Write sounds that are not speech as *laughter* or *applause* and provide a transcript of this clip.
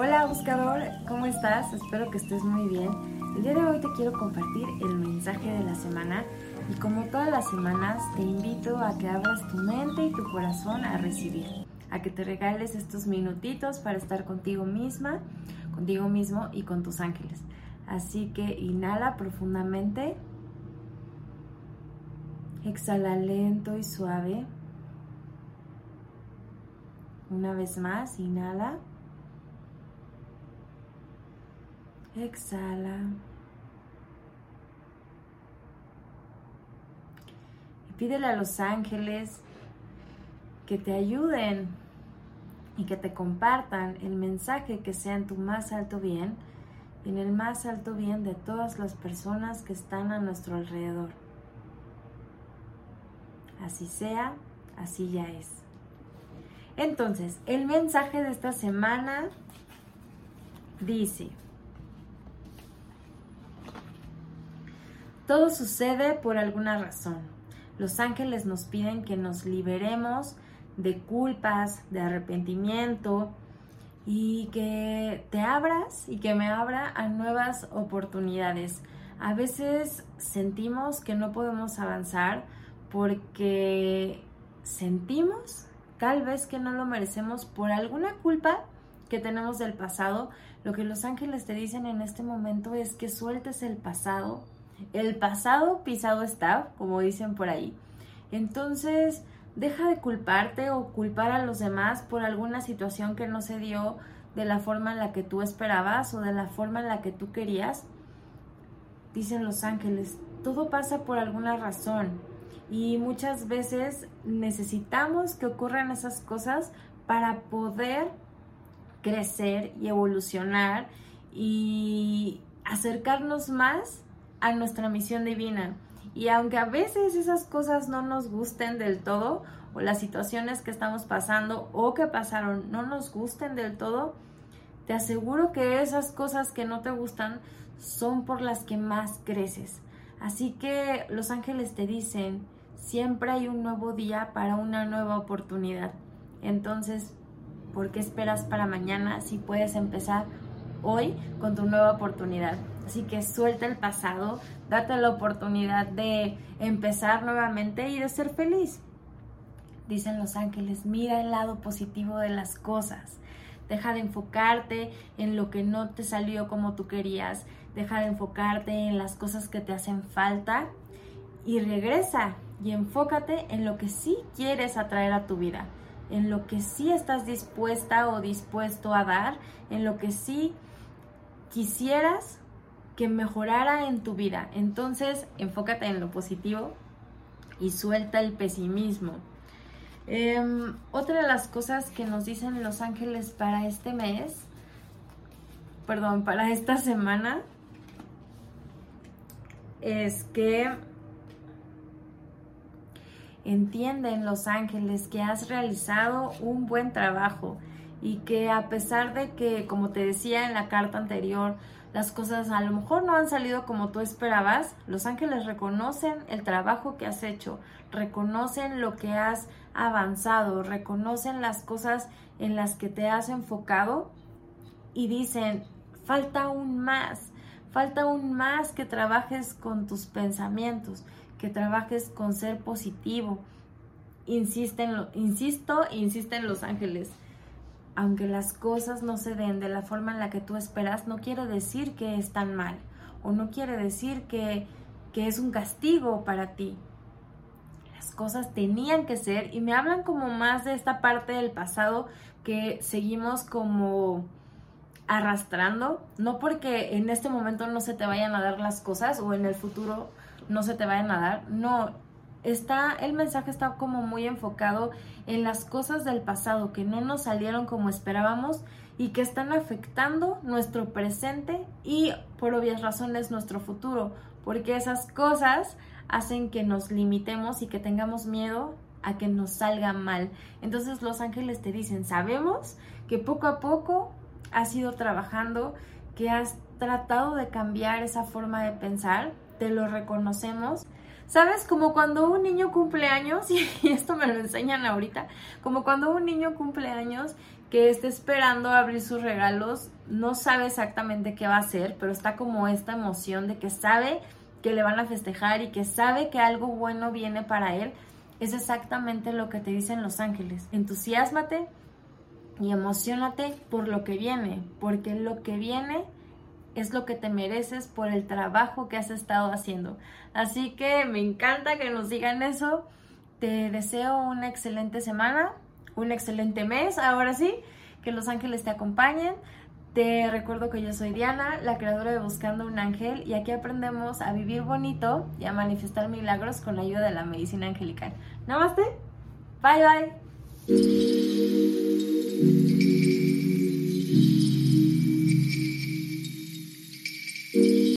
Hola buscador, ¿cómo estás? Espero que estés muy bien. El día de hoy te quiero compartir el mensaje de la semana y como todas las semanas te invito a que abras tu mente y tu corazón a recibir, a que te regales estos minutitos para estar contigo misma, contigo mismo y con tus ángeles. Así que inhala profundamente, exhala lento y suave. Una vez más, inhala. Exhala. Y pídele a los ángeles que te ayuden y que te compartan el mensaje que sea en tu más alto bien y en el más alto bien de todas las personas que están a nuestro alrededor. Así sea, así ya es. Entonces, el mensaje de esta semana dice, Todo sucede por alguna razón. Los ángeles nos piden que nos liberemos de culpas, de arrepentimiento y que te abras y que me abra a nuevas oportunidades. A veces sentimos que no podemos avanzar porque sentimos tal vez que no lo merecemos por alguna culpa que tenemos del pasado. Lo que los ángeles te dicen en este momento es que sueltes el pasado, el pasado pisado está, como dicen por ahí. Entonces, deja de culparte o culpar a los demás por alguna situación que no se dio de la forma en la que tú esperabas o de la forma en la que tú querías. Dicen los ángeles, todo pasa por alguna razón y muchas veces necesitamos que ocurran esas cosas para poder crecer y evolucionar y acercarnos más a nuestra misión divina. Y aunque a veces esas cosas no nos gusten del todo, o las situaciones que estamos pasando o que pasaron no nos gusten del todo, te aseguro que esas cosas que no te gustan son por las que más creces. Así que los ángeles te dicen, siempre hay un nuevo día para una nueva oportunidad. Entonces, ¿por qué esperas para mañana si puedes empezar hoy con tu nueva oportunidad? Así que suelta el pasado, date la oportunidad de empezar nuevamente y de ser feliz. Dicen los ángeles, mira el lado positivo de las cosas. Deja de enfocarte en lo que no te salió como tú querías. Deja de enfocarte en las cosas que te hacen falta y regresa y enfócate en lo que sí quieres atraer a tu vida, en lo que sí estás dispuesta o dispuesto a dar, en lo que sí quisieras que mejorara en tu vida. Entonces, enfócate en lo positivo y suelta el pesimismo. Em, otra de las cosas que nos dicen los ángeles para este mes, perdón, para esta semana, es que entienden los ángeles que has realizado un buen trabajo y que a pesar de que, como te decía en la carta anterior, las cosas a lo mejor no han salido como tú esperabas, los ángeles reconocen el trabajo que has hecho, reconocen lo que has avanzado, reconocen las cosas en las que te has enfocado y dicen, falta aún más, falta aún más que trabajes con tus pensamientos, que trabajes con ser positivo. Insisten, insisto, insisten los ángeles aunque las cosas no se den de la forma en la que tú esperas, no quiere decir que están mal o no quiere decir que, que es un castigo para ti. Las cosas tenían que ser y me hablan como más de esta parte del pasado que seguimos como arrastrando, no porque en este momento no se te vayan a dar las cosas o en el futuro no se te vayan a dar, no, está, el mensaje está como muy enfocado en las cosas del pasado que no nos salieron como esperábamos y que están afectando nuestro presente y por obvias razones nuestro futuro, porque esas cosas hacen que nos limitemos y que tengamos miedo a que nos salga mal. Entonces los ángeles te dicen, sabemos que poco a poco has ido trabajando, que has tratado de cambiar esa forma de pensar, te lo reconocemos ¿Sabes? Como cuando un niño cumple años, *laughs* y esto me lo enseñan ahorita, como cuando un niño cumple años, que esté esperando abrir sus regalos, no sabe exactamente qué va a hacer, pero está como esta emoción de que sabe que le van a festejar y que sabe que algo bueno viene para él, es exactamente lo que te dicen los ángeles. Entusiasmate y emocionate por lo que viene, porque lo que viene es lo que te mereces por el trabajo que has estado haciendo. Así que me encanta que nos digan eso. Te deseo una excelente semana, un excelente mes, ahora sí, que los ángeles te acompañen. Te recuerdo que yo soy Diana, la creadora de Buscando un Ángel, y aquí aprendemos a vivir bonito y a manifestar milagros con la ayuda de la medicina angelical. Namaste, bye bye.